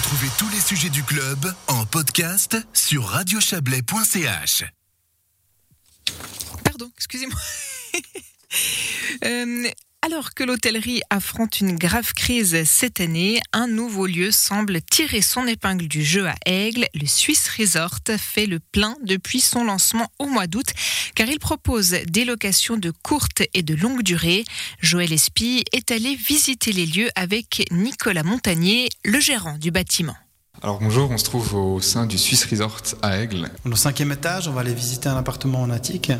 Retrouvez tous les sujets du club en podcast sur radiochablais.ch. Pardon, excusez-moi. Euh, alors que l'hôtellerie affronte une grave crise cette année, un nouveau lieu semble tirer son épingle du jeu à Aigle. Le Swiss Resort fait le plein depuis son lancement au mois d'août, car il propose des locations de courte et de longue durée. Joël Espy est allé visiter les lieux avec Nicolas Montagnier, le gérant du bâtiment. Alors bonjour, on se trouve au sein du Swiss Resort à Aigle. Au cinquième étage, on va aller visiter un appartement en attique.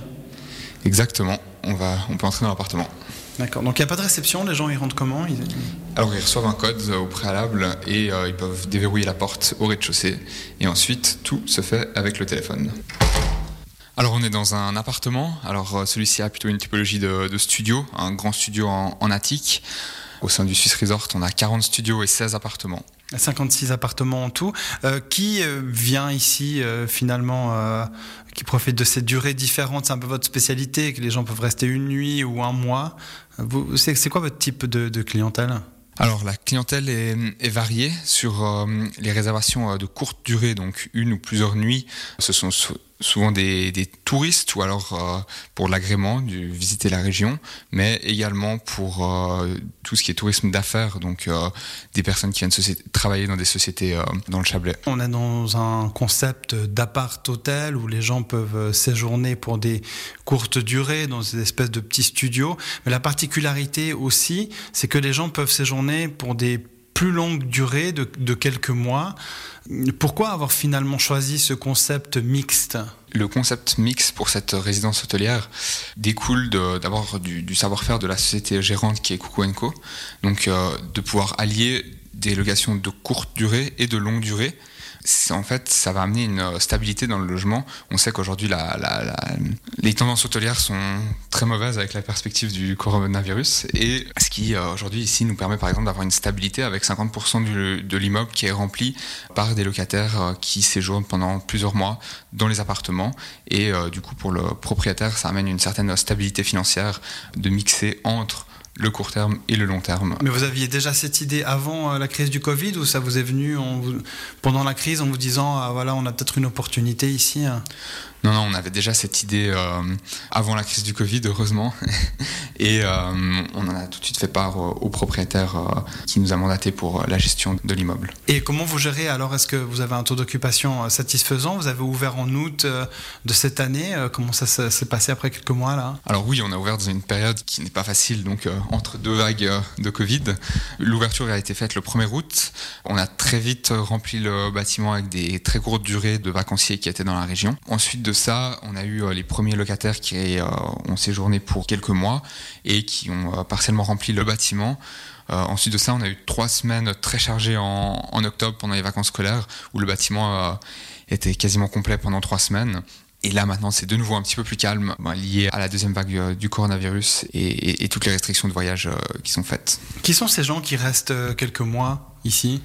Exactement, on, va, on peut entrer dans l'appartement. D'accord, donc il n'y a pas de réception, les gens ils rentrent comment. Alors ils reçoivent un code au préalable et euh, ils peuvent déverrouiller la porte au rez-de-chaussée et ensuite tout se fait avec le téléphone. Alors on est dans un appartement, alors euh, celui-ci a plutôt une typologie de, studio, un grand studio en attique. Au sein du Swiss Resort, on a 40 studios et 16 appartements. 56 appartements en tout. Euh, qui euh, vient ici euh, finalement, qui profite de cette durée différente? C'est un peu votre spécialité, que les gens peuvent rester une nuit ou un mois. C'est, quoi votre type de, clientèle? Alors la clientèle est, variée sur les réservations de courte durée, donc une ou plusieurs nuits. Ce sont souvent des, des touristes ou alors euh, pour l'agrément, du visiter la région, mais également pour euh, tout ce qui est tourisme d'affaires, donc euh, des personnes qui viennent travailler dans des sociétés euh, dans le Chablais. On est dans un concept d'appart-hôtel où les gens peuvent euh, séjourner pour des courtes durées dans ces espèces de petits studios. Mais la particularité aussi, c'est que les gens peuvent séjourner pour des plus longues durées de, quelques mois. Pourquoi avoir finalement choisi ce concept mixte? Le concept mix pour cette résidence hôtelière découle d'abord du, du savoir-faire de la société gérante qui est Coucou Co. Donc euh, de pouvoir allier des locations de courte durée et de longue durée. En fait, ça va amener une euh, stabilité dans le logement. On sait qu'aujourd'hui, les tendances hôtelières sont très mauvaises avec la perspective du coronavirus. Et ce qui, euh, aujourd'hui, ici, nous permet par exemple d'avoir une stabilité avec 50% du- de l'immeuble qui est rempli par des locataires euh, qui séjournent pendant plusieurs mois dans les appartements. Et du coup, pour le propriétaire, ça amène une certaine stabilité financière de mixer entre le court terme et le long terme. Mais vous aviez déjà cette idée avant euh, la crise du Covid ou ça vous est venu en pendant la crise en vous disant ah, voilà on a peut-être une opportunité ici hein? Non, non, on avait déjà cette idée euh, avant la crise du Covid, heureusement. Et euh, on en a tout de suite fait part au, propriétaire euh, qui nous a mandaté pour la gestion de l'immeuble. Et comment vous gérez alors? Est-ce que vous avez un taux d'occupation satisfaisant? Vous avez ouvert en août de cette année Comment ça s'est passé après quelques mois là? Alors oui, on a ouvert dans une période qui n'est pas facile, donc entre deux vagues euh, de Covid. L'ouverture a été faite le 1er août. On a très vite euh, rempli le bâtiment avec des très courtes durées de vacanciers qui étaient dans la région. Ensuite de ça, on a eu euh, les premiers locataires qui euh, ont séjourné pour quelques mois et qui ont euh, partiellement rempli le bâtiment. Euh, ensuite de ça, on a eu trois semaines très chargées en, octobre pendant les vacances scolaires où le bâtiment euh, était quasiment complet pendant trois semaines. Et là maintenant c'est de nouveau un petit peu plus calme, ben, lié à la deuxième vague euh, du coronavirus et, toutes les restrictions de voyage euh, qui sont faites. Qui sont ces gens qui restent euh, quelques mois ici?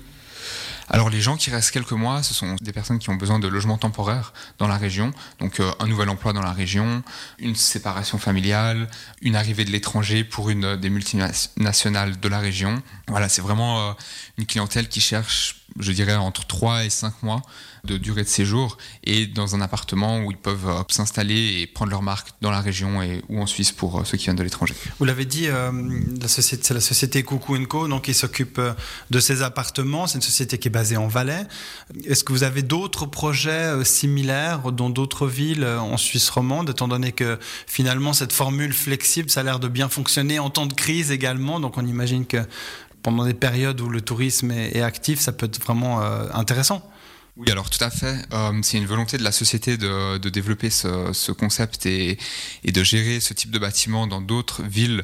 Alors les gens qui restent quelques mois, ce sont des personnes qui ont besoin de logements temporaires dans la région, donc euh, un nouvel emploi dans la région, une séparation familiale, une arrivée de l'étranger pour une des multinationales de la région. Voilà, c'est vraiment euh, une clientèle qui cherche, je dirais, entre 3 et 5 mois de durée de séjour et dans un appartement où ils peuvent euh, s'installer et prendre leur marque dans la région et, ou en Suisse pour ceux qui viennent de l'étranger. Vous l'avez dit, c'est la société Coucou Co, donc qui s'occupe de ces appartements. C'est une société qui est basée en Valais. Est-ce que vous avez d'autres projets euh, similaires dans d'autres villes euh, en Suisse romande, étant donné que finalement cette formule flexible, ça a l'air de bien fonctionner en temps de crise également? Donc on imagine que pendant des périodes où le tourisme est, actif, ça peut être vraiment euh, intéressant. Oui, alors tout à fait. C'est une volonté de la société de, développer ce, ce concept et, de gérer ce type de bâtiment dans d'autres villes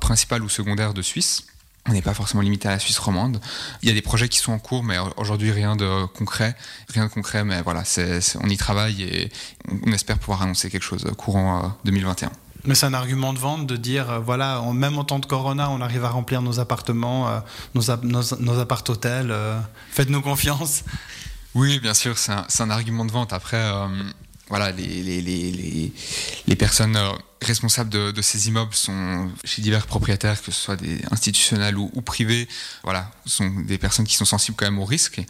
principales ou secondaires de Suisse. On n'est pas forcément limité à la Suisse romande. Il y a des projets qui sont en cours, mais aujourd'hui rien de concret, rien de concret. Mais voilà, on y travaille et on espère pouvoir annoncer quelque chose courant euh, 2021. Mais c'est un argument de vente de dire, euh, voilà, en- même en temps de corona, on arrive à remplir nos appartements, euh, nos, ap- nos, nos appart-hôtels. euh, Faites-nous confiance. Oui, bien sûr, c'est un, un argument de vente. Après, euh, voilà, les, les, les, les personnes euh, responsables de, de, ces immeubles sont chez divers propriétaires, que ce soit des institutionnels ou, ou, privés, voilà, sont des personnes qui sont sensibles quand même au risque.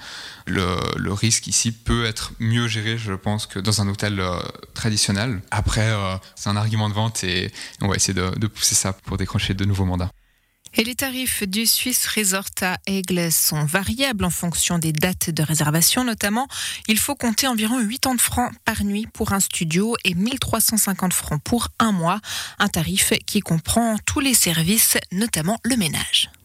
Le, le, risque ici peut être mieux géré, je pense, que dans un hôtel euh, traditionnel. Après, euh, c'est un argument de vente et on va essayer de, de pousser ça pour décrocher de nouveaux mandats. Et les tarifs du Swiss Resort à Aigle sont variables en fonction des dates de réservation notamment. Il faut compter environ 80 francs par nuit pour un studio et 1350 francs pour un mois. Un tarif qui comprend tous les services, notamment le ménage.